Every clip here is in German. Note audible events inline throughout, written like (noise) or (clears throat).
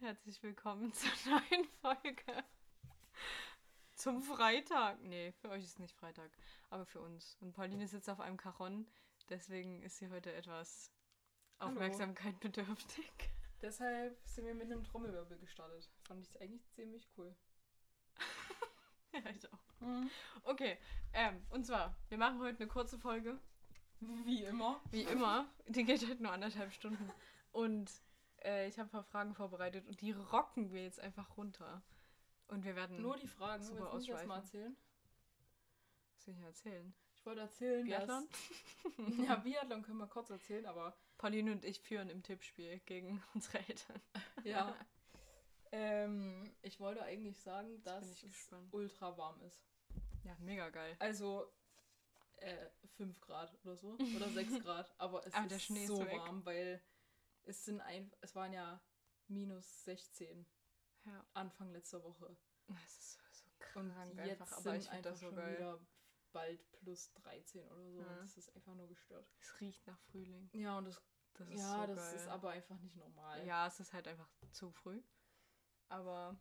herzlich willkommen (laughs) zur neuen Folge. Zum Freitag. Nee, für euch ist es nicht Freitag, aber für uns. Und Pauline sitzt auf einem Caron, deswegen ist sie heute etwas Hallo. Aufmerksamkeit bedürftig. Deshalb sind wir mit einem Trommelwirbel gestartet. Fand ich eigentlich ziemlich cool. (laughs) Ja, ich auch. Okay, ähm, und zwar, wir machen heute eine kurze Folge, Wie immer. wie immer. Die geht halt nur anderthalb Stunden. Und äh, ich habe ein paar Fragen vorbereitet und die rocken wir jetzt einfach runter. Und wir werden. Nur die Fragen. Super Willst du das mal erzählen? Was soll ich erzählen? Ich wollte erzählen, Biathlon? dass... (laughs) ja, Biathlon können wir kurz erzählen, aber Pauline und ich führen im Tippspiel gegen (laughs) unsere Eltern. ja. (laughs) ähm, ich wollte eigentlich sagen, dass es gespannt. ultra warm ist. Ja, mega geil. Also äh, 5 Grad oder so. Oder 6 Grad. Aber es Aber ist so weg. warm, weil es sind ein, es waren ja minus 16 Ja, Anfang letzter Woche. das ist so, so Und krank jetzt einfach. Aber sind ich einfach das so schon geil. wieder bald plus 13 oder so. Ja. Und das ist einfach nur gestört. Es riecht nach Frühling. Ja, und das, Das ist ja, so das geil. ist aber einfach nicht normal. Ja, es ist halt einfach zu früh. Aber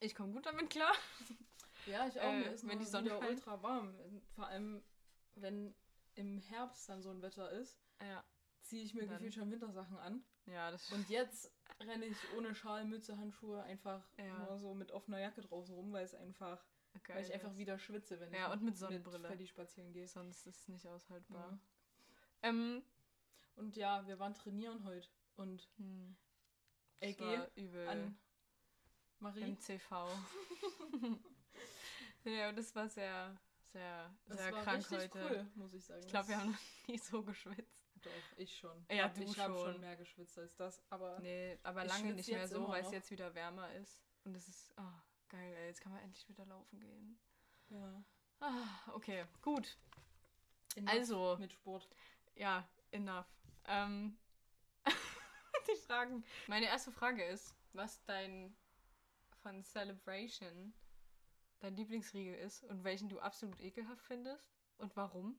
ich komme gut damit klar. (laughs) Ja, ich auch. Äh, ist wenn die Sonne wieder ultra warm. Vor allem, wenn im Herbst dann so ein Wetter ist, Ja, ziehe ich mir Dann- gefühlt schon Wintersachen an. ja das Und jetzt renne ich ohne Schal, Mütze, Handschuhe einfach Ja. nur so mit offener Jacke draußen rum, weil es einfach, geil weil ich einfach ist. wieder schwitze, wenn Ja, ich und mit Sonnenbrille. mit Freddy spazieren gehe. Sonst ist es nicht aushaltbar. Ja. Ähm, Und ja, wir waren trainieren heute und hm, LG übel. an Marie. MCV. (laughs) ja, das war sehr, sehr, Das sehr krank heute. cool, muss ich sagen. Ich glaube, wir haben noch nie so geschwitzt. Doch, ich schon. Ja, du ich habe schon. schon mehr geschwitzt als das, aber Nee, aber lange nicht mehr so, weil es jetzt wieder wärmer ist. Und es ist, ah, geil, ey, jetzt kann man endlich wieder laufen gehen. ja. Ah, okay, gut. Enough Also, mit Sport. ja, enough. Ähm, (laughs) die Fragen. Meine erste Frage ist, was dein von Celebration dein Lieblingsriegel ist und welchen du absolut ekelhaft findest und warum.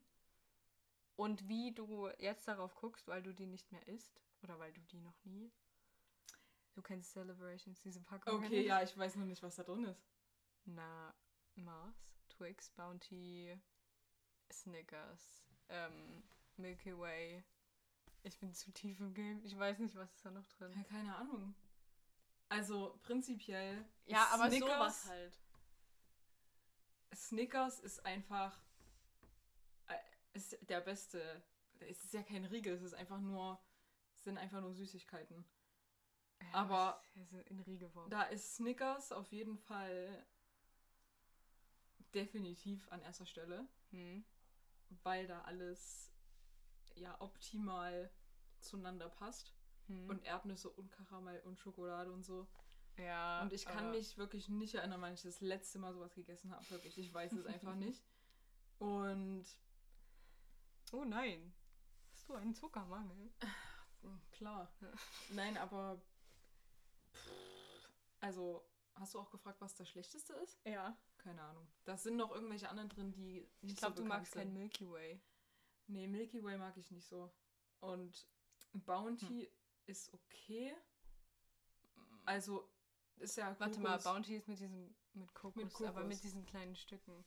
Und wie du jetzt darauf guckst, weil du die nicht mehr isst oder weil du die noch nie. Du kennst Celebrations, diese Packung. Okay, ja, ich weiß nur nicht, was da drin ist. Na, Mars, Twix, Bounty, Snickers, ähm, Milky Way. Ich bin zu tief im Game. Ich weiß nicht, was ist da noch Ja, drin. keine Ahnung. Also prinzipiell. Ja, aber Snickers, sowas halt. Snickers ist einfach ist der beste. Es ist ja kein Riegel, es ist einfach nur sind einfach nur Süßigkeiten. Ja, aber- ist in Riegelform. Da ist Snickers auf jeden Fall definitiv an erster Stelle, Hm. weil da alles ja optimal zueinander passt Hm. und Erdnüsse und Karamell und Schokolade und so. ja, Und ich kann mich wirklich nicht erinnern, wann ich das letzte Mal sowas gegessen habe. Wirklich, ich weiß es einfach (laughs) nicht. Und Oh nein. Hast du einen Zuckermangel? mh, klar. Ja. Nein, aber pff, also hast du auch gefragt, was das Schlechteste ist? Ja. Keine Ahnung. Da sind noch irgendwelche anderen drin, die nicht Ich glaube, so du magst sind. kein Milky Way. Nee, Milky Way mag ich nicht so. Und Bounty Hm. ist okay. Also ist ja Warte mal, Kokos- Bounty ist mit diesem mit Kokos, aber Kokos. mit diesen kleinen Stücken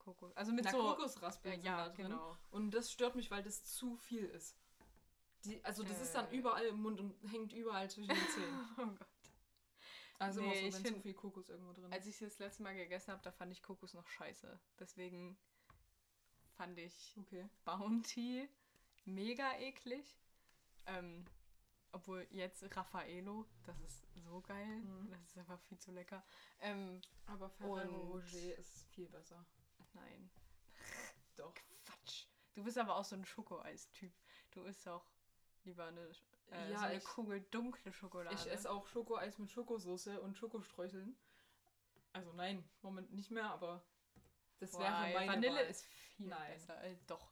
Kokos. Also mit Na, so Kokosraspeln ja, sind da drin. genau. Und das stört mich, weil das zu viel ist. Die, also das ist dann Äh. überall im Mund und hängt überall zwischen den Zähnen. (laughs) Oh Gott. Also Nee, ich so, wenn zu viel Kokos irgendwo drin Als ich das letzte Mal gegessen habe, da fand ich Kokos noch scheiße. Deswegen fand ich Okay. Bounty mega eklig. Ähm, obwohl jetzt Raffaello, das ist so geil. Mhm. Das ist einfach viel zu lecker. Ähm, Aber Ferrero Roger ist viel besser. Nein. Doch. Quatsch. Du bist aber auch so ein Schokoeis-Typ. Du isst auch lieber eine, äh, Ja, so eine ich- Kugel dunkle Schokolade. Ich esse auch Schokoeis mit Schokosoße und Schokostreuseln. Also nein, Moment nicht mehr, aber das Boah, wäre meine Vanille Wahl. ist viel Nein. besser. Äh, doch.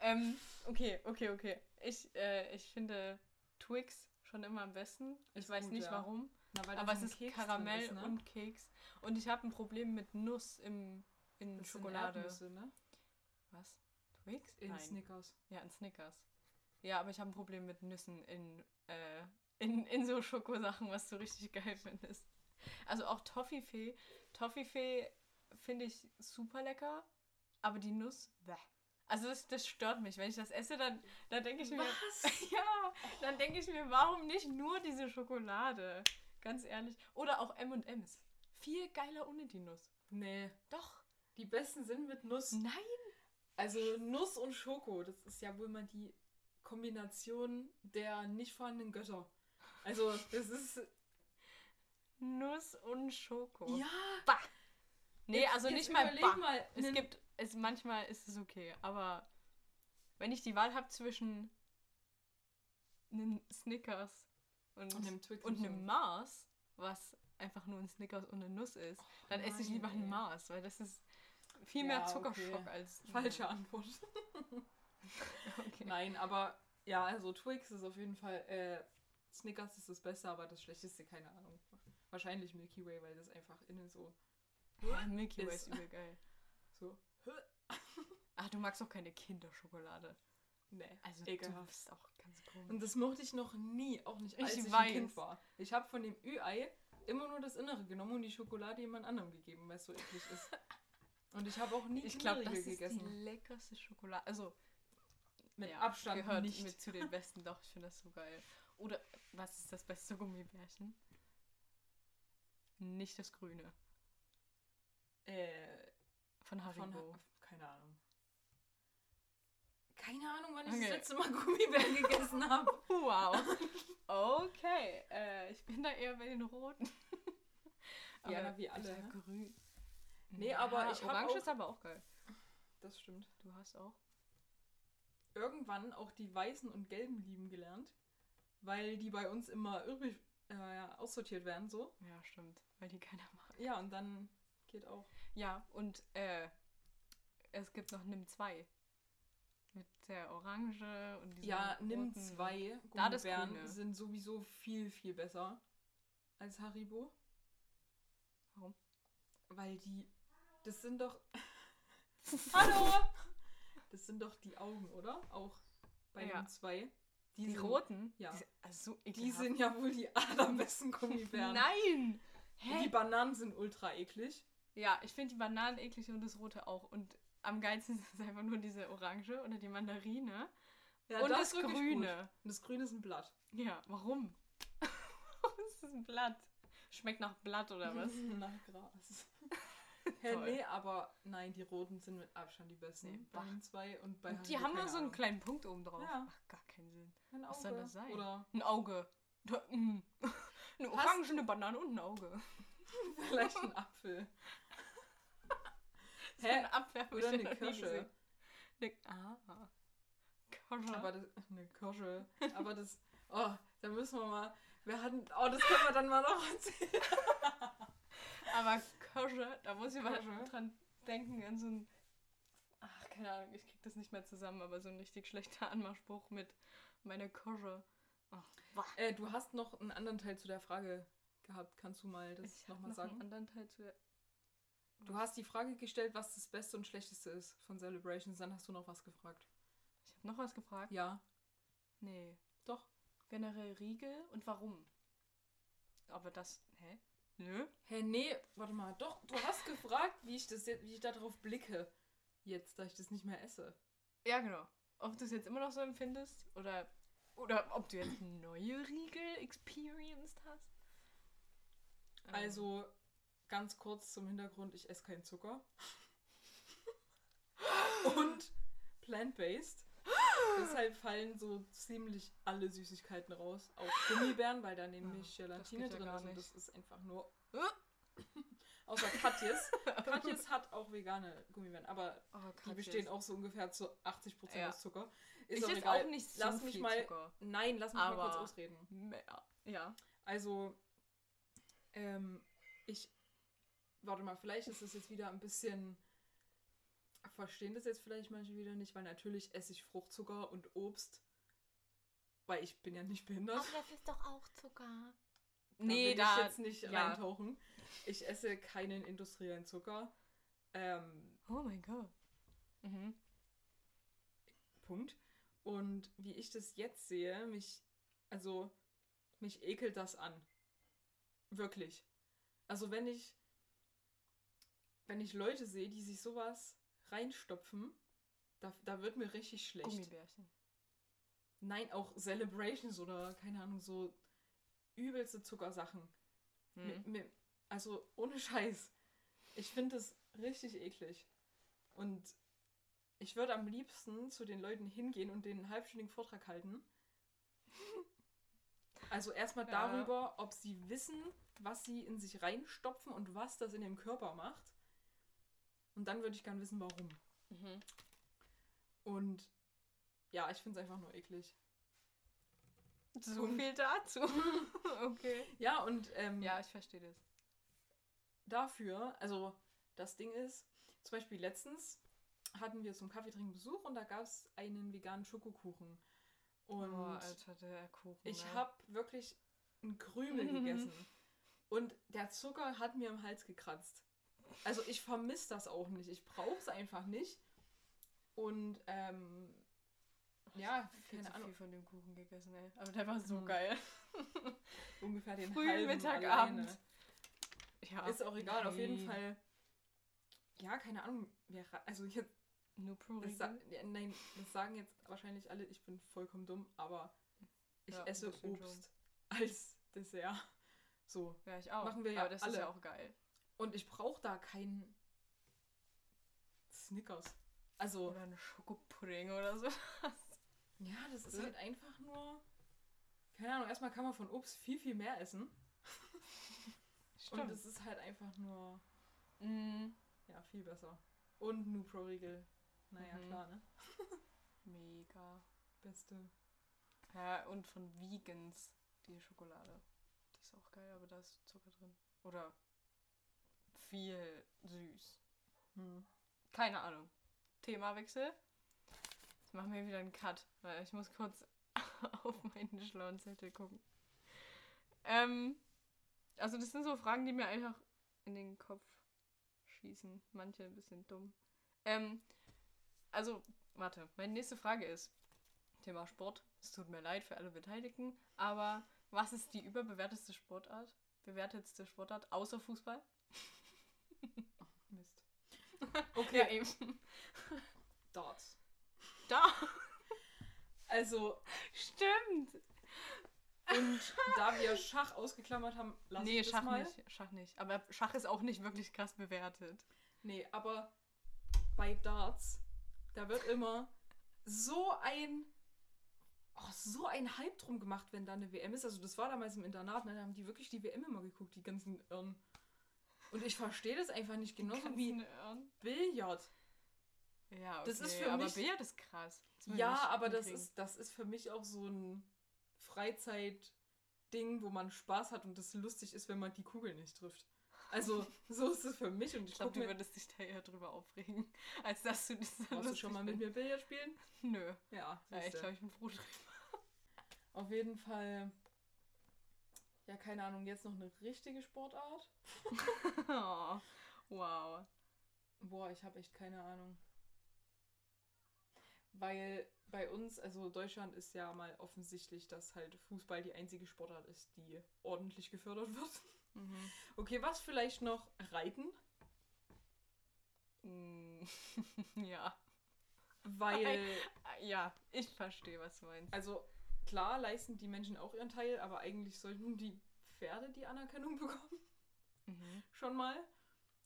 Ähm, okay, okay, okay. Ich, äh, ich finde Twix schon immer am besten. Ich Ist weiß gut, nicht ja. warum. Na, Aber es ist Keks Karamell ist, ne? und Keks. Und ich habe ein Problem mit Nuss im, in Das Schokolade. Erdnüsse, ne? Was? Twix? In Nein. Snickers. Ja, in Snickers. Ja, aber ich habe ein Problem mit Nüssen in, äh, in, in so Schokosachen, was du richtig geil findest. Also auch Toffifee. Toffifee finde ich super lecker, aber die Nuss, bäh. Also das, das stört mich. Wenn ich das esse, dann, dann denke ich mir, Was? (laughs) ja, dann denke ich mir, warum nicht nur diese Schokolade? Ganz ehrlich. Oder auch M&M's. Viel geiler ohne die Nuss. Nee. Doch. Die besten sind mit Nuss. Nein. Also Nuss und Schoko, das ist ja wohl mal die Kombination der nicht vorhandenen Götter. Also, das ist. Nuss und Schoko. Ja! Bah. Nee, Jetzt- also jetzt nicht mal bah. mal, Es gibt, es, manchmal ist es okay, aber wenn ich die Wahl habe zwischen einem Snickers und, Und einem und einem Mars, was einfach nur ein Snickers und eine Nuss ist, dann esse ich lieber einen Mars, weil das ist viel mehr Ja, Zuckerschock okay. als... Falsche Antwort. (laughs) Okay. Nein, aber ja, also Twix ist auf jeden Fall. Äh, Snickers ist das Beste, aber das Schlechteste, keine Ahnung. Wahrscheinlich Milky Way, weil das einfach innen so. Ja, Milky Way Ist- übel geil. so. Ach, du magst auch keine Kinderschokolade. Nee, Also du ekelhaft. bist auch ganz komisch. Und das mochte ich noch nie, auch nicht Ich als ich, weiß. ein Kind war. Ich habe von dem Ü-Ei immer nur das Innere genommen und die Schokolade jemand anderem gegeben, weil es so eklig ist. (laughs) Und ich habe auch nie Ich glaube, das ist gegessen. die leckerste Schokolade. Also, Mit ja, Abstand gehört nicht. mit zu den (laughs) besten. Doch, ich finde das so geil. Oder, was ist das beste Gummibärchen? Nicht das grüne. Äh, Von von, Haribo. keine Ahnung. Keine Ahnung, wann ich Okay. das letzte Mal (laughs) Gummibären gegessen habe. (laughs) Wow. Okay. Äh, ich bin da eher bei den roten. Ja, wie alle, ne? grün. Nee, aber ich hab Orange auch- ist aber auch geil. Das stimmt. Du hast auch. Irgendwann auch die weißen und gelben lieben gelernt, weil die bei uns immer übrig äh, ja, aussortiert werden so. Ja, stimmt. Weil die keiner mag. Ja, und dann geht auch. Ja, und äh, es gibt noch Nimm 2. Mit der Orange und diesem Ja, nimm roten- zwei Da das Gummibären Grüne. sind sowieso viel, viel besser als Haribo. Warum? Weil die. Das sind doch. (laughs) Hallo! Das sind doch die Augen, oder? Auch bei Ja. den zwei. Die, sind, roten? ja. Die, sind- also so Die sind ja wohl die allerbesten Gummibären. (laughs) Nein! Und die Bananen sind ultra eklig. Ja, ich finde die Bananen eklig und das rote auch. Und am geilsten (laughs) ist einfach nur diese Orange oder die Mandarine. Ja, und das, wirklich Grüne. Gut. Und das Grüne ist ein Blatt. Ja, warum? warum ist das ein Blatt? Schmeckt nach Blatt oder was? Nach Gras. (laughs) Hä, nee, aber nein, die roten sind mit Abstand die besten. Nee, bei den zwei und bei Und die haben nur so einen kleinen Punkt oben drauf. Ja. Macht gar keinen Sinn. Ein Was soll Auge. das sein? Oder Ein Auge. Mm. (laughs) Eine Orange, eine Banane und ein Auge. (laughs) vielleicht ein Apfel. Hä? eine Abwehr Oder eine Kirsche. Eine, ah. Kirsche. Aber das, eine Kirsche. Aber das, oh, da müssen wir mal, wir hatten, oh, das können wir dann mal noch erzählen. Aber Kirsche, da muss ich mal dran denken, an so ein. Ach, keine Ahnung, ich krieg das nicht mehr zusammen, aber so ein richtig schlechter Anmachspruch mit meiner wah. Äh, du hast noch einen anderen Teil zu der Frage gehabt. Kannst du mal das nochmal noch sagen? einen anderen Teil zu der. Du hast die Frage gestellt, was das Beste und Schlechteste ist von Celebrations. Dann hast du noch was gefragt. Ich habe noch was gefragt. Ja, Nee. doch. Generell Riegel und warum? Aber das. Hä? Nö. Hä, nee, warte mal. Doch, du hast gefragt, wie ich, das, jetzt- wie ich darauf blicke. Jetzt, da ich das nicht mehr esse. Ja, genau. Ob du es jetzt immer noch so empfindest oder. Oder ob du jetzt neue Riegel experienced hast? Ähm, Also, ganz kurz zum Hintergrund, ich esse keinen Zucker. (laughs) Und plant-based. Deshalb fallen so ziemlich alle Süßigkeiten raus. Auch Gummibären, weil da nämlich Ah, Gelatine drin ist. Und das ist einfach nur... (laughs) Außer Katjes. (laughs) Katjes hat auch vegane Gummibären, aber Oh, die bestehen auch so ungefähr zu 80% Ja. aus Zucker. Ist Ich auch egal. auch nicht so lass mich viel mal, Zucker. Nein, lass mich mal kurz Aber- ausreden. Mehr. Ja. Also, ähm, ich. Warte mal, vielleicht ist es jetzt wieder ein bisschen. Verstehen das jetzt vielleicht manche wieder nicht, weil natürlich esse ich Fruchtzucker und Obst. Weil ich bin ja nicht behindert. das ist doch auch Zucker. Da Nee, will da. ich jetzt nicht ja. reintauchen. Ich esse keinen industriellen Zucker. Ähm, Oh mein Gott. Mhm. Punkt. Und wie ich das jetzt sehe, mich, also, mich ekelt das an. Wirklich. Also, wenn ich, wenn ich Leute sehe, die sich sowas reinstopfen, da, da wird mir richtig schlecht. Gummibärchen. Nein, auch Celebrations oder, keine Ahnung, so übelste Zuckersachen. Hm. Mir, mir, also, ohne Scheiß. Ich finde das richtig eklig. Und ich würde am liebsten zu den Leuten hingehen und den halbstündigen Vortrag halten. (laughs) Also erstmal Ja. darüber, ob sie wissen, was sie in sich reinstopfen und was das in dem Körper macht. Und dann würde ich gern wissen, warum. Mhm. Und ja, ich finde es einfach nur eklig. So Und- viel dazu. (laughs) okay. Ja, und ähm, Ja, ich verstehe das. dafür, also das Ding ist, zum Beispiel letztens hatten wir zum Kaffeetrinken Besuch und da gab es einen veganen Schokokuchen. Und oh, Alter, der Kuchen. ich ne? habe wirklich einen Krümel gegessen. (laughs) Und der Zucker hat mir im Hals gekratzt. Also ich vermisse das auch nicht. Ich brauche es einfach nicht. Und ähm, ja, viel keine zu Ahnung, viel von dem Kuchen gegessen, ey. Aber der war so Mhm. geil. (laughs) ungefähr den Früh, halben Mittag. Abend. Ja. Ist auch egal, auf jeden Nein. Fall. Ja, keine Ahnung. Also jetzt Nur Pro Das ja, nein, das sagen jetzt wahrscheinlich alle, ich bin vollkommen dumm, aber ich Ja, esse Obst als Dessert. So. Ja, ich auch. Machen wir ja Aber das ist alle. ja auch geil. Und ich brauche da keinen Snickers. Also, Oder eine Schokopudding oder so. ja, das ist halt einfach nur. Keine Ahnung, erstmal kann man von Obst viel, viel mehr essen. (laughs) Und es ist halt einfach nur, Mm, ja, viel besser. Und Nupro-Riegel. Naja, Mhm. klar, ne? (laughs) mega. Beste. Ja, und von Vegans die Schokolade. Die ist auch geil, aber da ist Zucker drin. Oder viel süß. Hm. Keine Ahnung. Themawechsel. Jetzt machen wir wieder einen Cut, weil ich muss kurz (laughs) auf meinen schlauen Zettel gucken. Ähm, also das sind so Fragen, die mir einfach in den Kopf schießen. Manche ein bisschen dumm. Ähm, also, warte, meine nächste Frage ist Thema Sport. Es tut mir leid für alle Beteiligten, aber was ist die überbewertetste Sportart? Bewertetste Sportart außer Fußball? Mist. (laughs) Okay, Ja, eben. (laughs) Darts. Da. Also, Stimmt. Und (laughs) da wir Schach ausgeklammert haben, lassen nee, wir das Schach mal. nicht. Schach nicht. Aber Schach ist auch nicht wirklich krass bewertet. Nee, aber bei Darts, da wird immer so ein oh, so ein Hype drum gemacht, wenn da eine WM ist. Also das war damals im Internat, ne, da haben die wirklich die WM immer geguckt, die ganzen Irren. Und ich verstehe das einfach nicht, genauso wie Ganzen Irren. Billard. Ja, okay. Das ist für aber mich- Billard ist krass. Ja, aber das ist, das ist für mich auch so ein Freizeit-Ding, wo man Spaß hat und das lustig ist, wenn man die Kugel nicht trifft. Also, (laughs) so ist es für mich und ich Ich glaube, du würdest dich da eher drüber aufregen, (laughs) als dass du das so Warst du schon mal mit mir Billard spielen? Nö. Ja, Ja, ich glaube, ich bin froh drüber. Auf jeden Fall, ja, keine Ahnung, jetzt noch eine richtige Sportart. Oh, (laughs) wow. Boah, ich habe echt keine Ahnung. Weil bei uns, also Deutschland ist ja mal offensichtlich, dass halt Fußball die einzige Sportart ist, die ordentlich gefördert wird. Mhm. (laughs) Okay, was vielleicht noch? Reiten? Mm, (laughs) ja. Weil, Ja, ich verstehe, was du meinst. also klar leisten die Menschen auch ihren Teil, aber eigentlich sollten die Pferde die Anerkennung (laughs) bekommen. Mhm. Schon mal.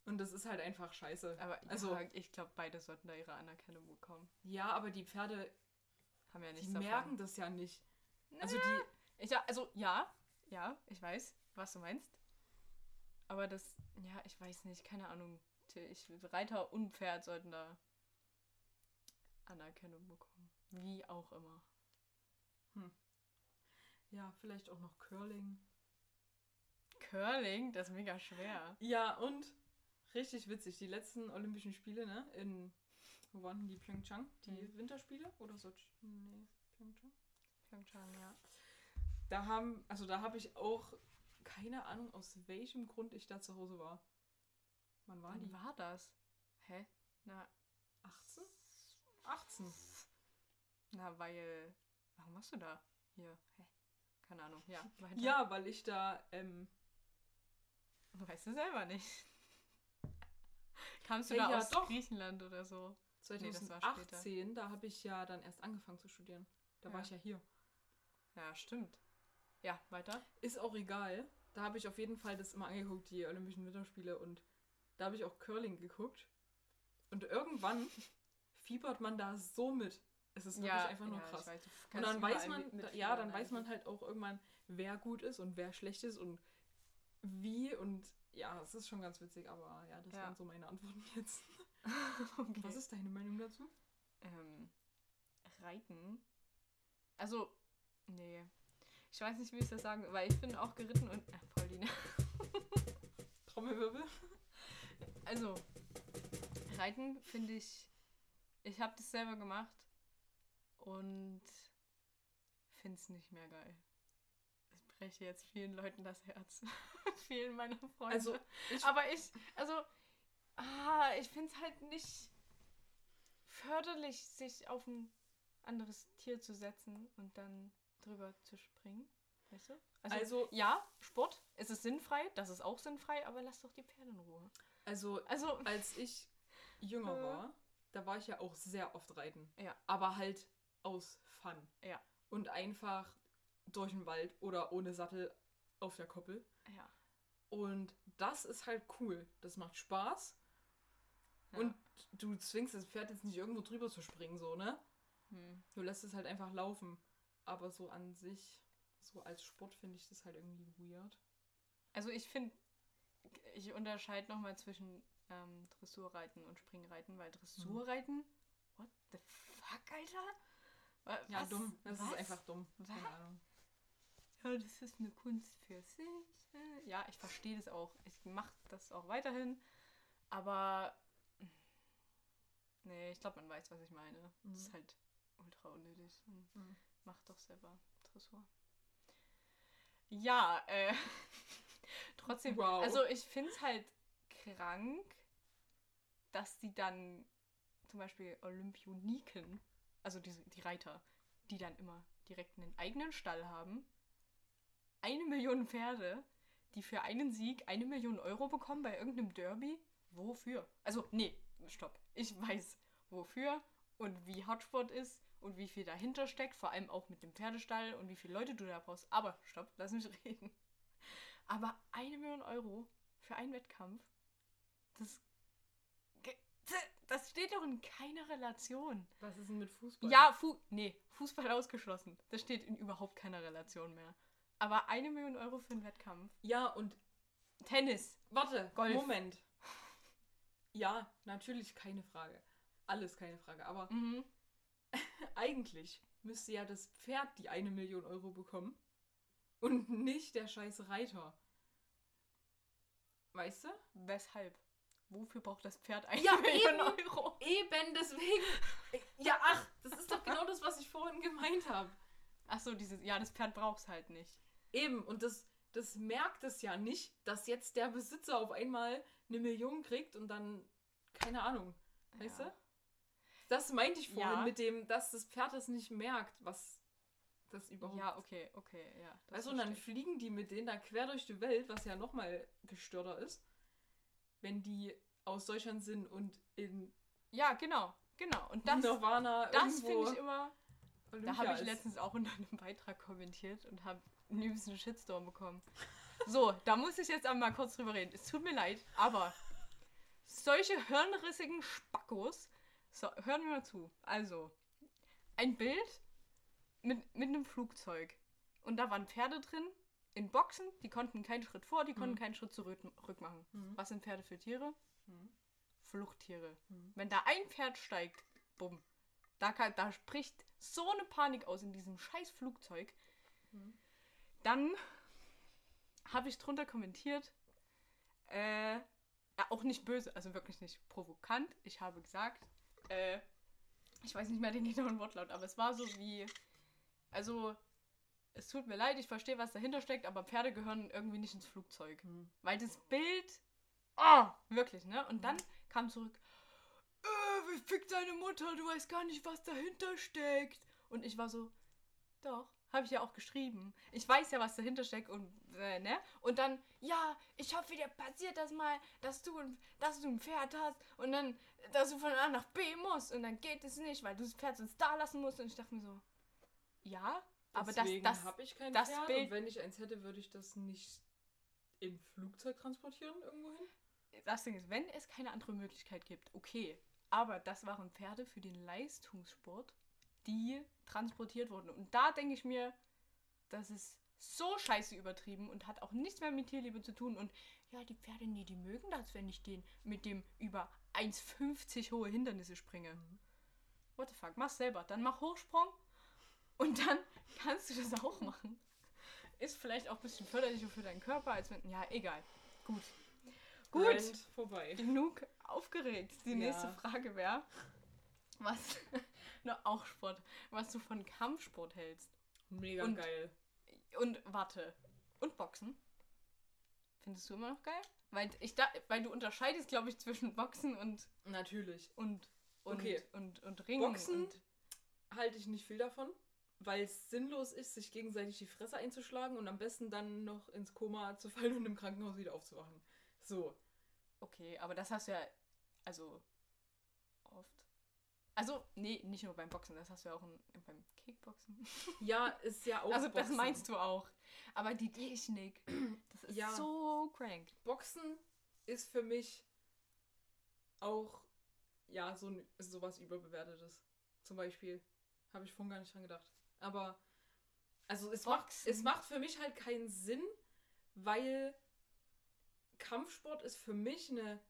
Und das ist halt einfach scheiße. Aber Also- ja, ich glaube, beide sollten da ihre Anerkennung bekommen. Ja, aber die Pferde, Haben ja die nichts davon. merken das ja nicht. Also Na, die, Ich, ja, also ja, ja, ich weiß, was du meinst. Aber das, ja, ich weiß nicht, keine Ahnung. Ich, Reiter und Pferd sollten da Anerkennung bekommen. Wie auch immer. Ja, vielleicht auch noch Curling. Curling, das ist mega schwer. Ja, und richtig witzig, die letzten Olympischen Spiele, ne? In, wo waren die? Pyeongchang? Die Hm. Winterspiele? Oder Sochi? Nee, Pyeongchang. Pyeongchang, ja. Da haben, also da habe ich auch keine Ahnung, aus welchem Grund ich da zu Hause war. Wann war Wann die? war das? Hä? Na, 18? 18. Na, weil. Warum warst du da? Hier. Hä? Keine Ahnung. Ja, (laughs) weiter. Ja, weil ich da, ähm, Weißt du selber nicht. (laughs) Kamst du Hey, da ja, aus doch. Griechenland oder so? Nee, das war 2018, da habe ich ja dann erst angefangen zu studieren. Da war Ja. ich ja hier. Ja, stimmt. Ja, weiter. Ist auch egal. Da habe ich auf jeden Fall das immer angeguckt, die Olympischen Winterspiele. Und da habe ich auch Curling geguckt. Und irgendwann fiebert man da so mit. Es ist wirklich einfach nur ja, krass. weiß, Und dann weiß man, da, ja, dann weiß man halt auch irgendwann, wer gut ist und wer schlecht ist und wie. Und ja, es ist schon ganz witzig, aber ja, das Ja. waren so meine Antworten (laughs) jetzt. (laughs) okay. Was ist deine Meinung dazu? ähm, Reiten. Also, nee. Ich weiß nicht, wie ich das sagen weil ich bin auch geritten und. Äh, Pauline. (laughs) Trommelwirbel? Also, Reiten finde ich. Ich habe das selber gemacht und finde es nicht mehr geil. Ich breche jetzt vielen Leuten das Herz. (laughs) vielen meiner Freunde. Also, ich, Aber ich, also, ah, ich finde es halt nicht förderlich, sich auf ein anderes Tier zu setzen und dann drüber zu springen. Weißt du? Also- ja, Sport, es ist sinnfrei, das ist auch sinnfrei, aber lass doch die Pferde in Ruhe. also Also, als ich jünger (laughs) Äh. war, da war ich ja auch sehr oft reiten. Ja. Aber halt aus Fun. Ja. Und einfach durch den Wald oder ohne Sattel auf der Koppel. ja. Und das ist halt cool. Das macht Spaß. ja. Und du zwingst das Pferd jetzt nicht irgendwo drüber zu springen, so, ne? Hm. Du lässt es halt einfach laufen. Aber so an sich, so als Sport finde ich das halt irgendwie weird. Also ich finde, ich unterscheide nochmal zwischen ähm, Dressurreiten und Springreiten, weil Dressurreiten, what the fuck, Alter? Wa- Ja, was? dumm. Das Was? ist einfach dumm. Keine Was? Ahnung. Ja, das ist eine Kunst für sich. Äh, Ja, ich verstehe das auch. Ich mache das auch weiterhin. Aber nee, ich glaube, man weiß, was ich meine. Mhm. Das ist halt ultra unnötig. Und Mhm. Mach doch selber Dressur. Ja, äh, (laughs) trotzdem. Wow. Also ich finde es halt krank, dass die dann zum Beispiel Olympioniken, also diese, die Reiter, die dann immer direkt einen eigenen Stall haben, eine Million Pferde, die für einen Sieg eine Million Euro bekommen bei irgendeinem Derby. Wofür? Also, nee, stopp. Ich weiß, wofür und wie Hotspot ist und wie viel dahinter steckt, vor allem auch mit dem Pferdestall und wie viele Leute du da brauchst. Aber stopp, lass mich (laughs) reden. Aber eine Million Euro für einen Wettkampf, das, ge- das steht doch in keiner Relation. Was ist denn mit Fußball? Ja, Fu nee, Fußball ausgeschlossen. Das steht in überhaupt keiner Relation mehr. Aber eine Million Euro für einen Wettkampf. Ja, und Tennis. warte, Golf. Moment. Ja, natürlich keine Frage. Alles keine Frage. Aber Mhm. (laughs) eigentlich müsste ja das Pferd die eine Million Euro bekommen und nicht der scheiß Reiter. Weißt du? Weshalb? Wofür braucht das Pferd eine Ja, Million eben. Euro? Eben deswegen. Ja, ach, das ist doch genau das, was ich vorhin gemeint habe. Achso, dieses, ja, das Pferd braucht's halt nicht. Eben, und das, das merkt es ja nicht, dass jetzt der Besitzer auf einmal eine Million kriegt und dann, keine Ahnung, weißt Ja. du? Das meinte ich vorhin Ja. mit dem, dass das Pferd es nicht merkt, was das überhaupt Ja, okay, okay, ja. das Weißt du, und dann fliegen die mit denen da quer durch die Welt, was ja nochmal gestörter ist, wenn die aus Deutschland sind und in Ja, genau, genau. Und das, Nirvana das finde ich immer. Olympia Da habe ich letztens auch unter einem (laughs) Beitrag kommentiert und habe einen übelsten Shitstorm bekommen. So, da muss ich jetzt einmal kurz drüber reden. Es tut mir leid, aber solche hirnrissigen Spackos. So, hören wir mal zu. Also, ein Bild mit, mit einem Flugzeug. Und da waren Pferde drin, in Boxen, die konnten keinen Schritt vor, die konnten Mhm. keinen Schritt zurück machen. Mhm. Was sind Pferde für Tiere? Mhm. Fluchttiere. Mhm. Wenn da ein Pferd steigt, bumm. Da, kann, da spricht so eine Panik aus in diesem scheiß Flugzeug. Mhm. Dann habe ich drunter kommentiert, äh, auch nicht böse, also wirklich nicht provokant. Ich habe gesagt, äh, ich weiß nicht mehr den genauen Wortlaut, aber es war so wie, also, es tut mir leid, ich verstehe, was dahinter steckt, aber Pferde gehören irgendwie nicht ins Flugzeug. Mhm. Weil das Bild. Oh, wirklich, ne? Und dann kam zurück. Äh, wie fickt deine Mutter? Du weißt gar nicht, was dahinter steckt. Und ich war so, doch, habe ich ja auch geschrieben. Ich weiß ja, was dahinter steckt und, äh, ne? Und dann, ja, ich hoffe, dir passiert das mal, dass du, ein- dass du ein Pferd hast und dann, dass du von A nach B musst und dann geht es nicht, weil du das Pferd sonst da lassen musst. Und ich dachte mir so, ja, aber das, Deswegen das, habe ich kein das Pferd Bild- und wenn ich eins hätte, würde ich das nicht im Flugzeug transportieren irgendwo hin. das Ding ist, wenn es keine andere Möglichkeit gibt, okay. Aber das waren Pferde für den Leistungssport, die transportiert wurden. Und da denke ich mir, das ist so scheiße übertrieben und hat auch nichts mehr mit Tierliebe zu tun. Und ja, die Pferde, nee, die mögen das, wenn ich den mit dem über 1,50 hohe Hindernisse springe. What the fuck, mach selber. Dann mach Hochsprung und dann kannst du das auch machen. Ist vielleicht auch ein bisschen förderlicher für deinen Körper, als wenn. Ja, egal. Gut. Gut. Rant vorbei. Genug aufgeregt. Die Ja. nächste Frage wäre, was, (laughs) nur auch Sport, was du von Kampfsport hältst. Mega Und- geil. Und warte, und Boxen? Findest du immer noch geil? Weil, ich da, weil du unterscheidest, glaube ich, zwischen Boxen und, Natürlich. und, und, Okay. und, und Ringen. Boxen? Und, Halte ich nicht viel davon, weil es sinnlos ist, sich gegenseitig die Fresse einzuschlagen und am besten dann noch ins Koma zu fallen und im Krankenhaus wieder aufzuwachen. So. okay, aber das hast du ja, also, oft. Also, nee, nicht nur beim Boxen, das hast du ja auch in, beim Kickboxen. Ja, ist ja auch. Also das Boxen. meinst du auch. Aber die Technik, das ist Ja. so crank. Boxen ist für mich auch ja so sowas überbewertetes. Zum Beispiel habe ich vorhin gar nicht dran gedacht. Aber also es macht, es macht für mich halt keinen Sinn, weil Kampfsport ist für mich eine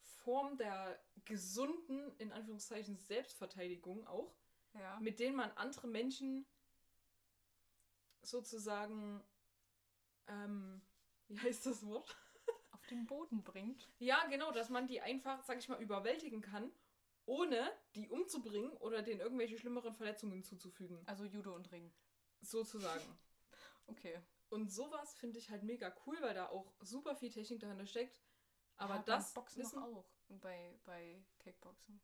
Form der gesunden, in Anführungszeichen, Selbstverteidigung auch, Ja. mit denen man andere Menschen sozusagen, ähm, wie heißt das Wort? Auf den Boden bringt. Ja, genau, dass man die einfach, sag ich mal, überwältigen kann, ohne die umzubringen oder denen irgendwelche schlimmeren Verletzungen zuzufügen. Also Judo und Ring. Sozusagen. (laughs) Okay. Und sowas finde ich halt mega cool, weil da auch super viel Technik dahinter steckt. Aber ja, das beim Boxen wissen, doch auch. Bei, bei Kickboxen.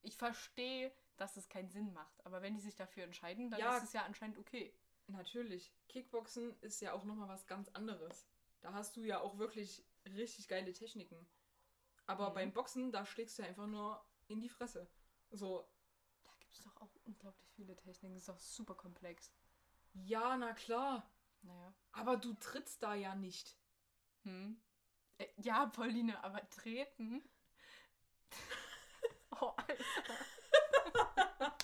Ich verstehe, dass es keinen Sinn macht. Aber wenn die sich dafür entscheiden, dann Ja. ist es ja anscheinend okay. natürlich, Kickboxen ist ja auch nochmal was ganz anderes. Da hast du ja auch wirklich richtig geile Techniken. Aber Mhm. beim Boxen, da schlägst du ja einfach nur in die Fresse. So, Da gibt es doch auch unglaublich viele Techniken. Das ist doch super komplex. ja, na klar. Naja. Aber du trittst da ja nicht. Hm. Äh, ja, Pauline, aber treten? (laughs) oh, Alter. (laughs)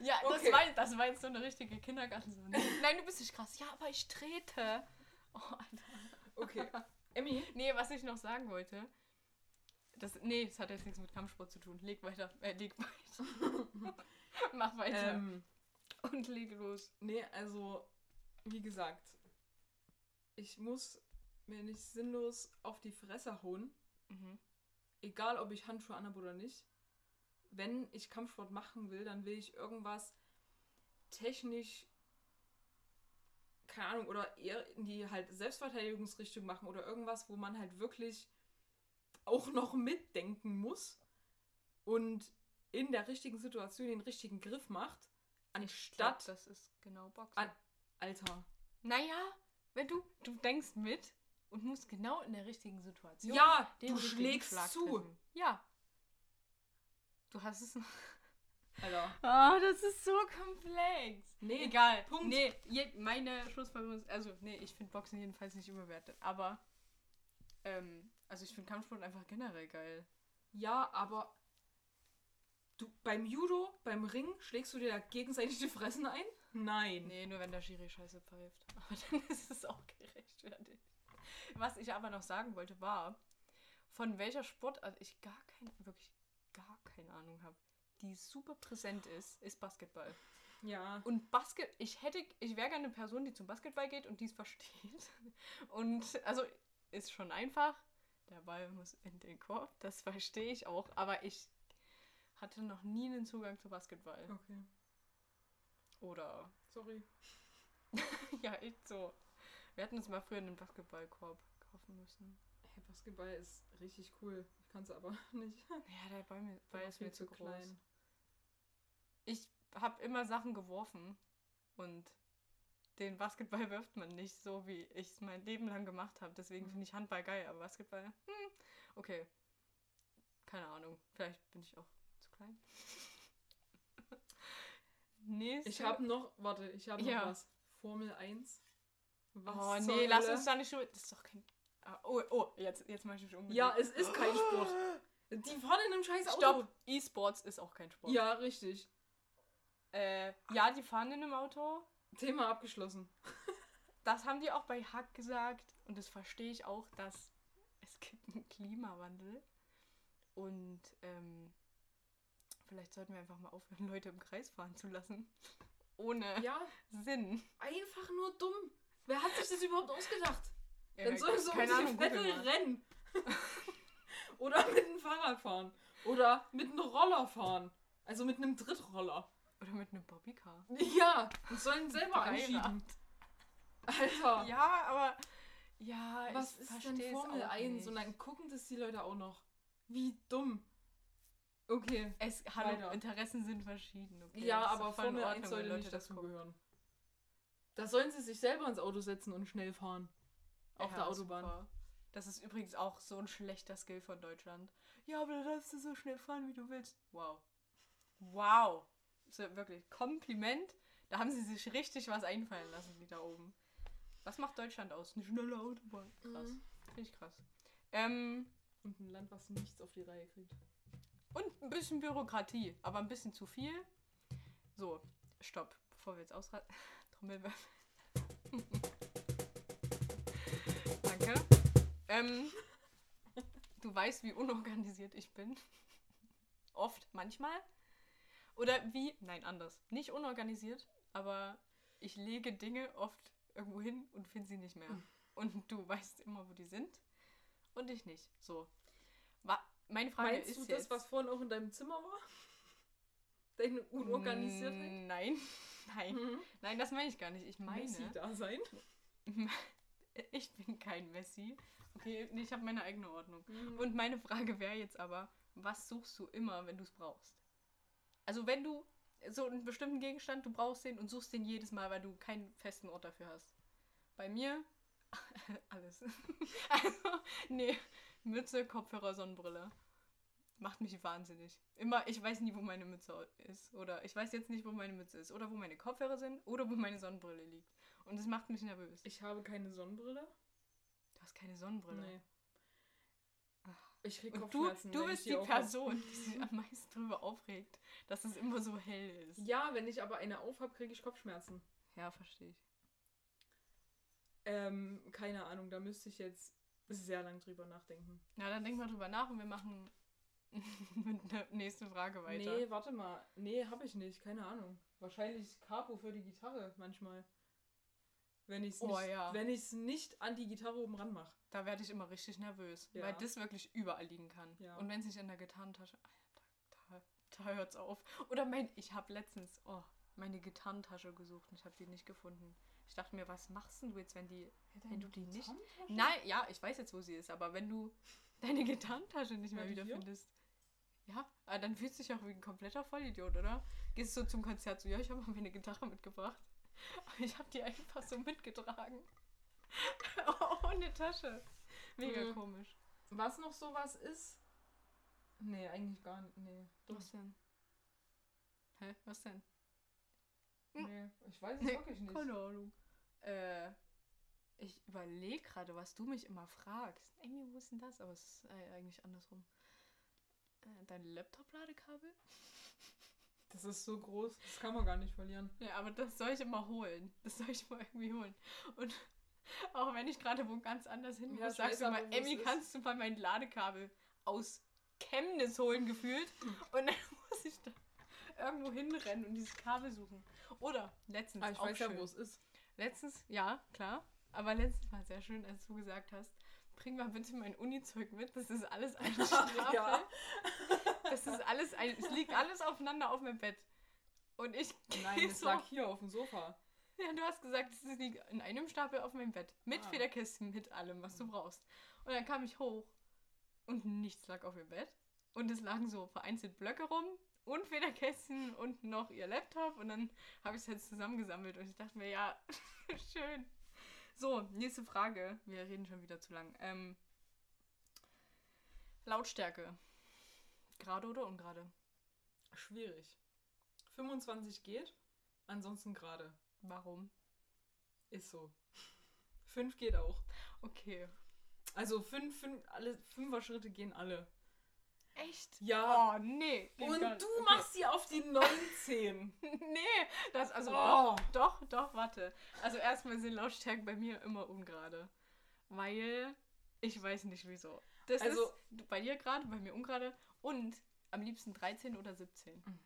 ja, das, Okay. war, das war jetzt so eine richtige Kindergartensohn. Nein, du bist nicht krass. Ja, aber ich trete. Oh, Alter. Okay. Emmy, Nee, was ich noch sagen wollte. Das, nee, das hat jetzt nichts mit Kampfsport zu tun. Leg weiter. Äh, leg weiter. (laughs) Mach weiter. ähm, Und leg los. nee, also, wie gesagt, ich muss mir nicht sinnlos auf die Fresse hauen, Mhm. egal ob ich Handschuhe anhabe oder nicht. Wenn ich Kampfsport machen will, dann will ich irgendwas technisch, keine Ahnung, oder eher in die halt Selbstverteidigungsrichtung machen oder irgendwas, wo man halt wirklich auch noch mitdenken muss und in der richtigen Situation den richtigen Griff macht, Statt, anstatt, das ist genau Boxen. An- Alter, Naja, wenn du, du denkst mit und musst genau in der richtigen Situation. ja, den du schlägst Schlag zu. treffen. Ja. Du hast es. Alter, Ah, das ist so komplex. nee, Egal. Punkt. Nee, meine Schlussfolgerung ist, also, nee, ich finde Boxen jedenfalls nicht überwertet. Aber, ähm, also ich finde Kampfsport einfach generell geil. Ja, aber du beim Judo, beim Ring, schlägst du dir da gegenseitig die Fressen ein? Nein. Nee, nur wenn der Schiri scheiße pfeift. (laughs) Aber dann ist es auch gerechtfertigt. Was ich aber noch sagen wollte, war, von welcher Sportart ich gar keine, wirklich gar keine Ahnung habe, die super präsent ist, ist Basketball. Ja. Und Basket, ich hätte, ich wäre gerne eine Person, die zum Basketball geht und dies versteht. (laughs) Und also ist schon einfach. Der Ball muss in den Korb, das verstehe ich auch. Aber ich hatte noch nie einen Zugang zu Basketball. Okay. Oder Sorry. (laughs) ja, echt so. Wir hatten uns mal früher einen Basketballkorb kaufen müssen. Hey, Basketball ist richtig cool. Ich kann es aber (laughs) nicht. Ja, der Ball, mir- Ball ist mir zu groß. klein. Ich habe immer Sachen geworfen und den Basketball (laughs) wirft man nicht so, wie ich es mein Leben lang gemacht habe. Deswegen Mhm. finde ich Handball geil, aber Basketball, hm, okay. Keine Ahnung. Vielleicht bin ich auch zu klein. (laughs) Nächste. Ich habe noch, warte, ich habe noch Ja. was. Formel 1. Was Oh nee, lass uns da nicht schon. Das ist doch kein. Ah, oh, oh, jetzt, jetzt mach ich mich unbedingt. Ja, es ist kein Sport. Die fahren in einem scheiß Auto. Stopp! E-Sports ist auch kein Sport. Ja, richtig. Äh, ja, die fahren in einem Auto. Thema abgeschlossen. (laughs) Das haben die auch bei Hack gesagt. Und das verstehe ich auch, dass es gibt einen Klimawandel. Und ähm, vielleicht sollten wir einfach mal aufhören, Leute im Kreis fahren zu lassen. (laughs) Ohne Ja, Sinn. einfach nur dumm. Wer hat sich das überhaupt ausgedacht? Ja, Dann sollen um keine Ahnung, google Vettel mal. rennen. (laughs) Oder mit dem Fahrrad fahren. Oder mit einem Roller fahren. Also mit einem Drittroller. Oder mit einem Bobbycar. (laughs) Ja, und sollen selber Dreirad. anschieben. Alter. (laughs) Ja, aber. Ja, Was ist denn Formel auch 1? nicht. Und dann gucken das die Leute auch noch. Wie dumm. Okay. Es, hallo, Weiter. Interessen sind verschieden. Okay? ja, Das aber Formel 1 Ordnung, wenn sollte Leute nicht das dazugehören. Da sollen sie sich selber ins Auto setzen und schnell fahren. Auf Ja, der Autobahn. super. Das ist übrigens auch so ein schlechter Skill von Deutschland. Ja, aber da darfst du so schnell fahren, wie du willst. Wow. Wow. So, wirklich, Kompliment. Da haben sie sich richtig was einfallen lassen, die da oben. Was macht Deutschland aus? Eine schnelle Autobahn. Krass. Mhm. Finde ich krass. Ähm, Und ein Land, was nichts auf die Reihe kriegt. und ein bisschen Bürokratie, aber ein bisschen zu viel. So, stopp. Bevor wir jetzt ausraten. (laughs) Trommelwirbel. (laughs) Danke. Ähm, du weißt, wie unorganisiert ich bin. (laughs) Oft, manchmal. Oder wie, nein, anders. Nicht unorganisiert, aber ich lege Dinge oft irgendwo hin und finde sie nicht mehr. Und du weißt immer, wo die sind. Und ich nicht. So. Wa meine Frage Meinst ist du jetzt, das, was vorhin auch in deinem Zimmer war? (laughs) Deine Unorganisiertheit? Mm, Nein. (laughs) Nein. Mhm. Nein, das meine ich gar nicht. Ich meine, Messi da sein? (laughs) ich bin kein Messi. Okay, ich habe meine eigene Ordnung. Mhm. Und meine Frage wäre jetzt aber, was suchst du immer, wenn du es brauchst? Also wenn du so einen bestimmten Gegenstand, du brauchst den und suchst den jedes Mal, weil du keinen festen Ort dafür hast. Bei mir (laughs) alles. (laughs) also, nee, Mütze, Kopfhörer, Sonnenbrille. Macht mich wahnsinnig. Immer, ich weiß nie, wo meine Mütze ist. Oder ich weiß jetzt nicht, wo meine Mütze ist. Oder wo meine Kopfhörer sind. Oder wo meine Sonnenbrille liegt. Und es macht mich nervös. Ich habe keine Sonnenbrille. Du hast keine Sonnenbrille. Nee. Ich krieg Und du, Kopfschmerzen. du bist die. Person, die (laughs) sich am meisten darüber aufregt, dass es immer so hell ist. Ja, wenn ich aber eine aufhab, kriege ich Kopfschmerzen. Ja, verstehe ich. Ähm, keine Ahnung, da müsste ich jetzt sehr lang drüber nachdenken. Na, dann denk mal drüber nach und wir machen (laughs) mit der nächsten Frage weiter. Nee, warte mal. Nee, habe ich nicht. Keine Ahnung. Wahrscheinlich Capo für die Gitarre manchmal. Wenn ich es Oh, nicht, ja. wenn nicht an die Gitarre oben ran mache. Da werde ich immer richtig nervös, Ja. weil das wirklich überall liegen kann. Ja. Und wenn es nicht in der Gitarrentasche. Da, da, da hört's auf. Oder mein, ich habe letztens oh, meine Gitarrentasche gesucht und ich habe die nicht gefunden. Ich dachte mir, was machst denn du jetzt, wenn die. Wenn du die nicht. Nein, ja, ich weiß jetzt, wo sie ist, aber wenn du (laughs) deine Gitarrentasche nicht mehr hier? wiederfindest. Ja, aber dann fühlst du dich auch wie ein kompletter Vollidiot, oder? Gehst du zum Konzert so, ja, ich habe mal meine Gitarre mitgebracht. Aber (laughs) ich habe die einfach so mitgetragen. (laughs) Ohne Tasche. Mega Mhm. komisch. Was noch sowas ist? Nee, eigentlich gar nicht. Nee. Was denn? Hä? Was denn? Nee, ich weiß es Nee, wirklich nicht. Keine Ahnung. Äh, ich überlege gerade, was du mich immer fragst. Amy, wo ist denn das? Aber es ist äh, eigentlich andersrum. Äh, dein Laptop-Ladekabel? Das ist so groß, das kann man gar nicht verlieren. Ja, aber das soll ich immer holen. Das soll ich mal irgendwie holen. Und (laughs) auch wenn ich gerade wo ganz anders hin Ja, muss, ich sagst du immer, Emmy, kannst du mal mein Ladekabel aus Chemnitz holen, gefühlt? (laughs) Und dann (laughs) muss ich da irgendwo hinrennen und dieses Kabel suchen. Oder letztens Ah, ich auch weiß schön. ja, wo es ist. Letztens, ja, klar. Aber letztens war es sehr schön, als du gesagt hast, bring mal bitte mein Uni-Zeug mit. Das ist alles (laughs) ein Stapel. Ja. Das ist alles ein, es liegt alles aufeinander auf meinem Bett. Und ich Nein, es so, lag hier auf dem Sofa. ja, du hast gesagt, es liegt in einem Stapel auf meinem Bett. Mit Ah. Federkissen, mit allem, was du brauchst. Und dann kam ich hoch und nichts lag auf dem Bett. Und es lagen so vereinzelt Blöcke rum und Federkästchen und noch ihr Laptop und dann habe ich es jetzt zusammengesammelt und ich dachte mir, ja, (laughs) schön. So, nächste Frage. Wir reden schon wieder zu lang. Ähm, Lautstärke. Gerade oder ungerade? Schwierig. 25 geht, ansonsten gerade. Warum? Ist so. 5 geht auch. Okay. Also 5, 5, alle Fünfer-Schritte gehen alle. Echt? Ja. Oh, nee. Und gar du machst sie auf die 19. Okay. (laughs) nee, das, also Oh. doch, doch, doch, warte. Also erstmal sind Lautstärken bei mir immer ungerade. Weil ich weiß nicht wieso. Das Also- ist bei dir gerade, bei mir ungerade und am liebsten 13 oder 17. Mhm.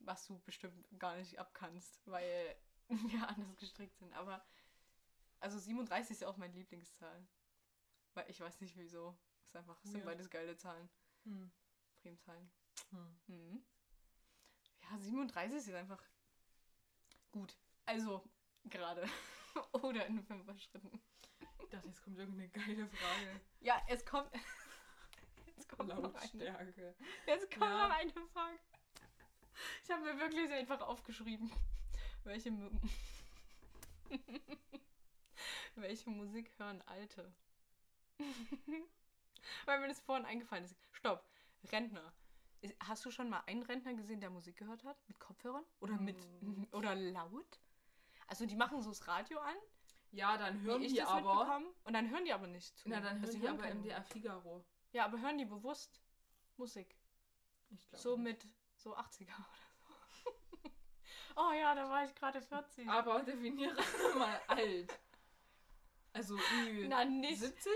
Was du bestimmt gar nicht abkannst, weil (laughs) wir anders gestrickt sind. Aber also 37 ist ja auch meine Lieblingszahl. Weil ich weiß nicht wieso. Ist einfach, sind beides geile Zahlen. Hm. Primzahlen. Hm. Mhm. Ja, 37 ist einfach gut. Also gerade. (laughs) Oder in fünfer Schritten. Ich dachte, jetzt kommt irgendeine geile Frage. Ja, es kommt. (laughs) Jetzt kommt noch eine. Lautstärke. Jetzt kommt Ja. noch eine Frage. Ich habe mir wirklich einfach aufgeschrieben, (laughs) welche, welche Musik hören Alte. Weil mir das vorhin eingefallen ist. Stopp. Rentner. Hast du schon mal einen Rentner gesehen, der Musik gehört hat? Mit Kopfhörern? Oder mit Mm. (laughs) oder laut? Also die machen so das Radio an, Ja, dann hören wie ich die aber. und dann hören die aber nicht zu. Na, dann hören Also die aber keine MDR Figaro. Ja, aber hören die bewusst Musik. Ich glaube. So mit so 80er oder so. (laughs) oh ja, da war ich gerade 40. Aber definiere mal alt. Also Ü Na, nicht. 70?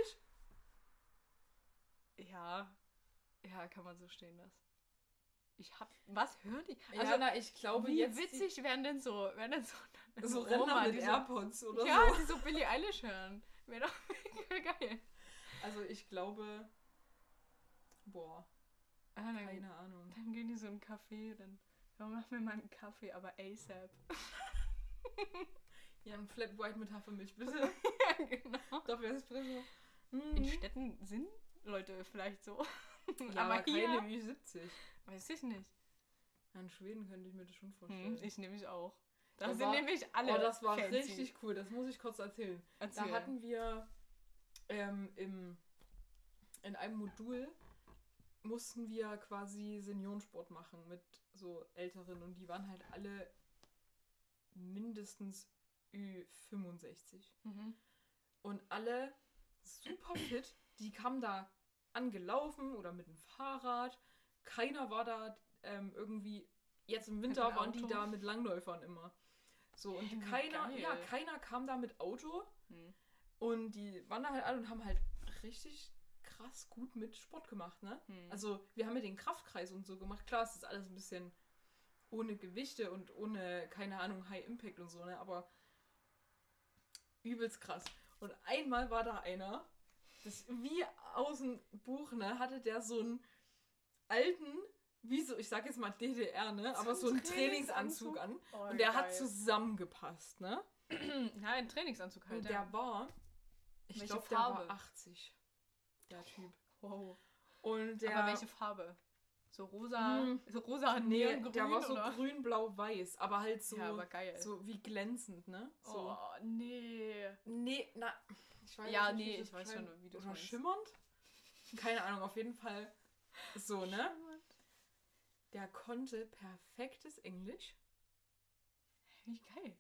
Ja. Ja, kann man so stehen lassen. Ich hab. Was hören die? ja, na, ich glaube wie jetzt. witzig wären denn so, wären denn so, (laughs) so eine Rentner Oma, mit die so, AirPods oder Ja, so. die so Billie Eilish hören. Wäre doch (laughs) mega geil. Also ich glaube. Boah, Ah, dann, keine Ahnung. dann gehen die so in einen Café, dann. Ja, mach mir mal einen Kaffee, aber ASAP. (laughs) Ja, ein Flat White mit Hafermilch, bitte. ja, genau. Dafür Espresso. In Mhm. Städten sind Leute vielleicht so. (laughs) Ja, aber, aber hier keine Ü70. weiß ich nicht. In Schweden könnte ich mir das schon vorstellen. Hm, ich nämlich auch. Da sind nämlich alle. oh, das war fancy. richtig cool. Das muss ich kurz erzählen. Erzähl. Da hatten wir ähm, im, in einem Modul mussten wir quasi Seniorensport machen mit so Älteren und die waren halt alle mindestens Ü65. Mhm. Und alle super fit, die kamen da angelaufen oder mit dem Fahrrad. Keiner war da ähm, irgendwie, jetzt im Winter waren die da mit Langläufern immer. So, und Hä, wie keiner, geil. ja, keiner kam da mit Auto. Hm. Und die waren da halt alle und haben halt richtig krass gut mit Sport gemacht, ne? Hm. Also wir haben ja den Kraftkreis und so gemacht. Klar, es ist alles ein bisschen ohne Gewichte und ohne, keine Ahnung, High Impact und so, ne? Aber übelst krass. Und einmal war da einer, das wie aus dem Buch, ne, hatte der so einen alten, wie so, ich sag jetzt mal DDR, ne? So Aber so einen Trainingsanzug? Trainingsanzug an. Oh, Und der hat geil. zusammengepasst, ne? (clears throat) Ja, ein Trainingsanzug halt. Und der war, ich glaube, der war Farbe? 80. Der Typ. Wow. Und der. Aber welche Farbe? So rosa, Hm. so rosa Nee, der war so oder? grün, blau, weiß, aber halt so, ja, aber geil. so wie glänzend, ne? So. Oh, nee. Nee, na, ich weiß Ja, nicht, nee, ich weiß schon, wie du Oder schimmernd? Keine Ahnung, auf jeden Fall so, ne? Der konnte perfektes Englisch Wie geil.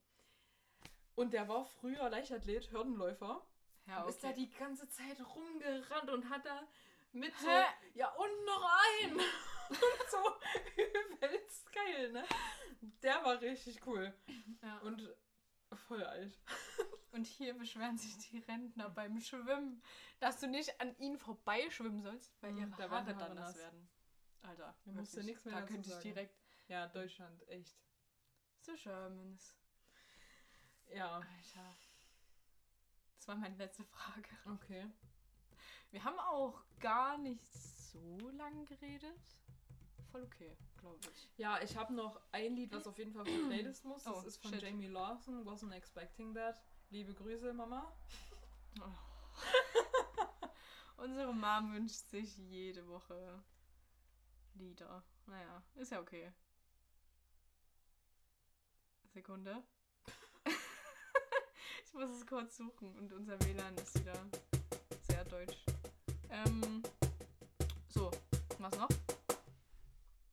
und der war früher Leichtathlet, Hürdenläufer. Ja, Und ist da die ganze Zeit rumgerannt und hat da mit so, ja und noch ein. Und (laughs) so (laughs) übelst geil, ne? Der war richtig cool ja. und voll alt. (laughs) Und hier beschweren sich die Rentner beim Schwimmen, dass du nicht an ihnen vorbeischwimmen sollst, weil Mm, ihre da Haare dann nass werden. Alter, Da musst du nichts mehr Da könnte ich sagen. direkt Ja, Deutschland, echt. so Germans. Ja, Alter. Das war meine letzte Frage. okay. Wir haben auch gar nicht so lang geredet. Voll okay, glaube ich. Ja, ich habe noch ein Lied, was auf jeden Fall auf die Playlist muss. Das Oh, ist von shit. Jamie Lawson, Wasn't Expecting That. Liebe Grüße, Mama. (laughs) Unsere Mom wünscht sich jede Woche Lieder Naja, ist ja okay. Sekunde. (laughs) ich muss es kurz suchen und unser WLAN ist wieder sehr deutsch. Ähm, so, was noch?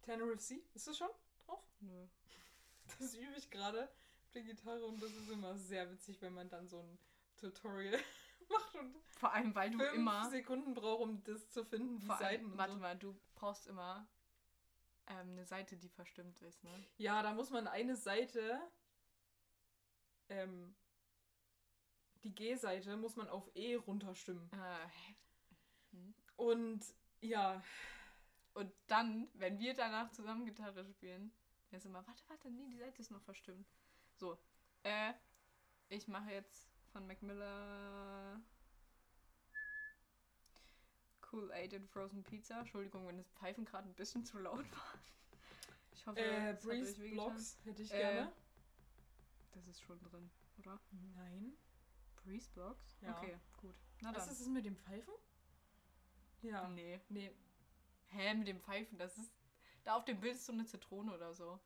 Tenerife Sea, ist das schon drauf? Nö. Das übe ich gerade auf der Gitarre und das ist immer sehr witzig, wenn man dann so ein Tutorial (laughs) macht und Vor allem, weil du fünf immer. Sekunden braucht, um das zu finden, die Vor Seiten. allem, warte so. mal, du brauchst immer ähm, eine Seite, die verstimmt ist, ne? Ja, da muss man eine Seite, ähm, die G-Seite muss man auf E runterstimmen. Äh, hä? Und ja, Und dann, wenn wir danach zusammen Gitarre spielen, dann ist immer, warte, warte, nee, die Seite ist noch verstimmt. So, äh, ich mache jetzt von Mac Miller Cool Aid and Frozen Pizza. Entschuldigung, wenn das Pfeifen gerade ein bisschen zu laut war. Ich hoffe, äh, es hat Breeze euch. Blocks hätte ich Äh, gerne. Das ist schon drin, oder? Nein. Breeze Blocks? Ja. Okay, gut. Na Was dann. ist es mit dem Pfeifen? Ja. Nee. Nee. Hä, mit dem Pfeifen, das ist. Da auf dem Bild ist so eine Zitrone oder so.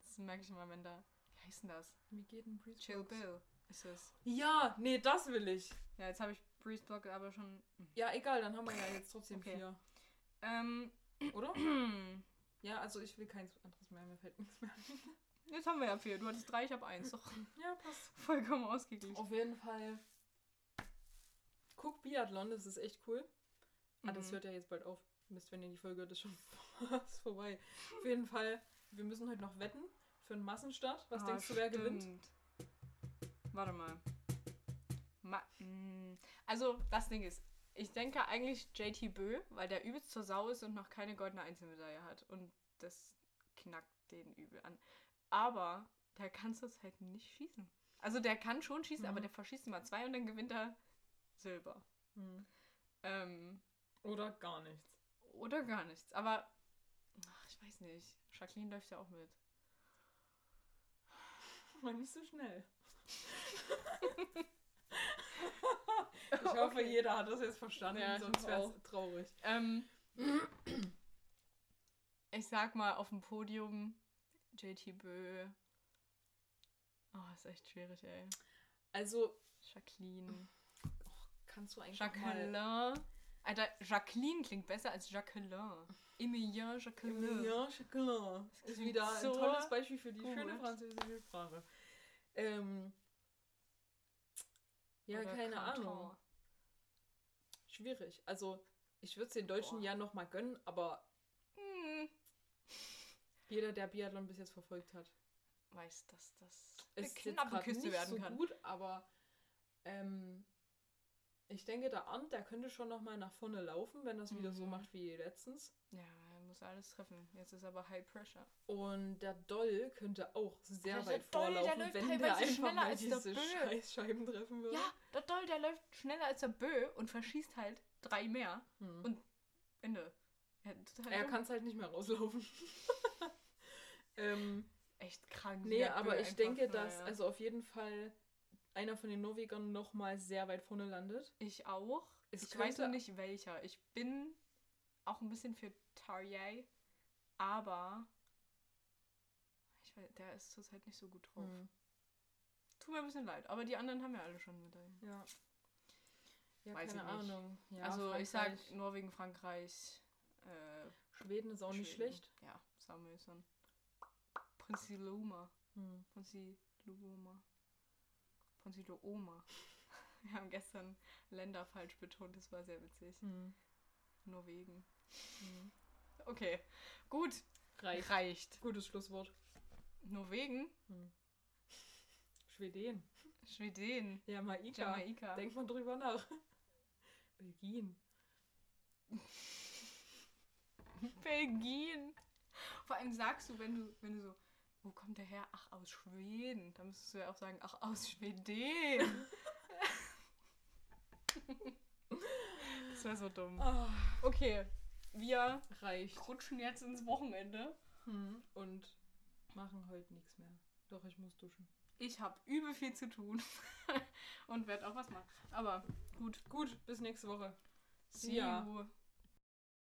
Das merke ich immer, wenn da. Wie heißt denn das? Wie geht ein Breeze Chill? Bill ist es. Ja, nee, das will ich. Ja, jetzt habe ich Breeze Block aber schon. hm. Ja, egal, dann haben wir ja jetzt trotzdem Okay. vier. Ähm. Oder? (clears throat) Ja, also ich will keins anderes mehr, mir fällt nichts mehr ein. Jetzt haben wir ja vier. Du hattest drei, ich habe eins. Doch Ja, passt. vollkommen ausgeglichen. Auf jeden Fall. Guck Biathlon, das ist echt cool. Ah, das Mhm. hört ja jetzt bald auf. Mist, wenn ihr die Folge hört, ist schon (laughs) fast vorbei. Auf jeden Fall, wir müssen heute noch wetten für einen Massenstart. Was Ah, denkst du, wer gewinnt? stimmt. Warte mal. Ma mm, also, das Ding ist, ich denke eigentlich JT Bö, weil der übelst zur Sau ist und noch keine goldene Einzelmedaille hat. Und das knackt den übel an. Aber der kann zurzeit nicht schießen. Also, der kann schon schießen, Mhm. aber der verschießt immer zwei und dann gewinnt er Silber. Hm. Ähm, Oder gar nichts. Oder gar nichts. Aber, ach, ich weiß nicht. Jacqueline läuft ja auch mit. Aber nicht so schnell. (laughs) Ich hoffe, Okay. jeder hat das jetzt verstanden, Ja, sonst wäre es traurig. Ähm, ich sag mal auf dem Podium JT Bö. Oh, ist echt schwierig, ey. Also, Jacqueline. kannst du einfach mal... Jacqueline. Alter, Jacqueline klingt besser als Jacqueline. Emilien Jacqueline. Ja, Chocolat. Das Ist wieder ein so tolles Beispiel für die gut. schöne französische Sprache. Ähm, ja, Oder keine Canton. Ahnung. Schwierig. Also, ich würde es den Deutschen Boah. ja noch mal gönnen, aber Hm. jeder, der Biathlon bis jetzt verfolgt hat, Weiß, dass das ist eine knappe Küste nicht werden so kann. gut, aber ähm, ich denke, der Arndt, der könnte schon noch mal nach vorne laufen, wenn das wieder so Mhm. macht wie letztens. Ja, er muss alles treffen. Jetzt ist aber High Pressure. Und der Doll könnte auch sehr Alter, weit der Doll, der vorlaufen, läuft wenn der einfach schneller mal als der diese Bö. Scheißscheiben treffen würde. Ja, der Doll, der läuft schneller als der Bö und verschießt halt drei mehr. Hm. Und Ende. Ja, total er kann es halt nicht mehr rauslaufen. (laughs) ähm, echt krank. nee, der Bö aber ich denke, dass also auf jeden Fall einer von den Norwegern noch mal sehr weit vorne landet. Ich auch. Es ich weiß könnte- nicht welcher. Ich bin auch ein bisschen für Tarjei, aber ich weiß, der ist zurzeit nicht so gut drauf. Hm. Tut mir ein bisschen leid, aber die anderen haben ja alle schon Medaillen. Ja. Ja, Weiß keine ich nicht. Ahnung. Ja, also ich sag Frankreich, Norwegen, Frankreich, äh, Schweden ist auch nicht Schweden. schlecht. Ja, Samuelsson. Prinziloma. Hm. Prinziloma. Prinziloma. (laughs) Wir haben gestern Länder falsch betont, das war sehr witzig. Hm. Norwegen. Hm. Okay, gut. Reicht. Reicht. Gutes Schlusswort. Norwegen, Hm. Schweden. Schweden, Jamaika. Jamaika. Denk mal drüber nach. (laughs) Belgien. Belgien. Vor allem sagst du, wenn du, wenn du so, wo kommt der her? Ach, aus Schweden. Da müsstest du ja auch sagen, ach, aus Schweden. (laughs) das wäre so dumm. Ah, Okay, wir reicht. rutschen jetzt ins Wochenende. Hm. Und machen heute nichts mehr. Doch, ich muss duschen. Ich habe übel viel zu tun (laughs) und werde auch was machen. Aber gut, Gut, bis nächste Woche. see you.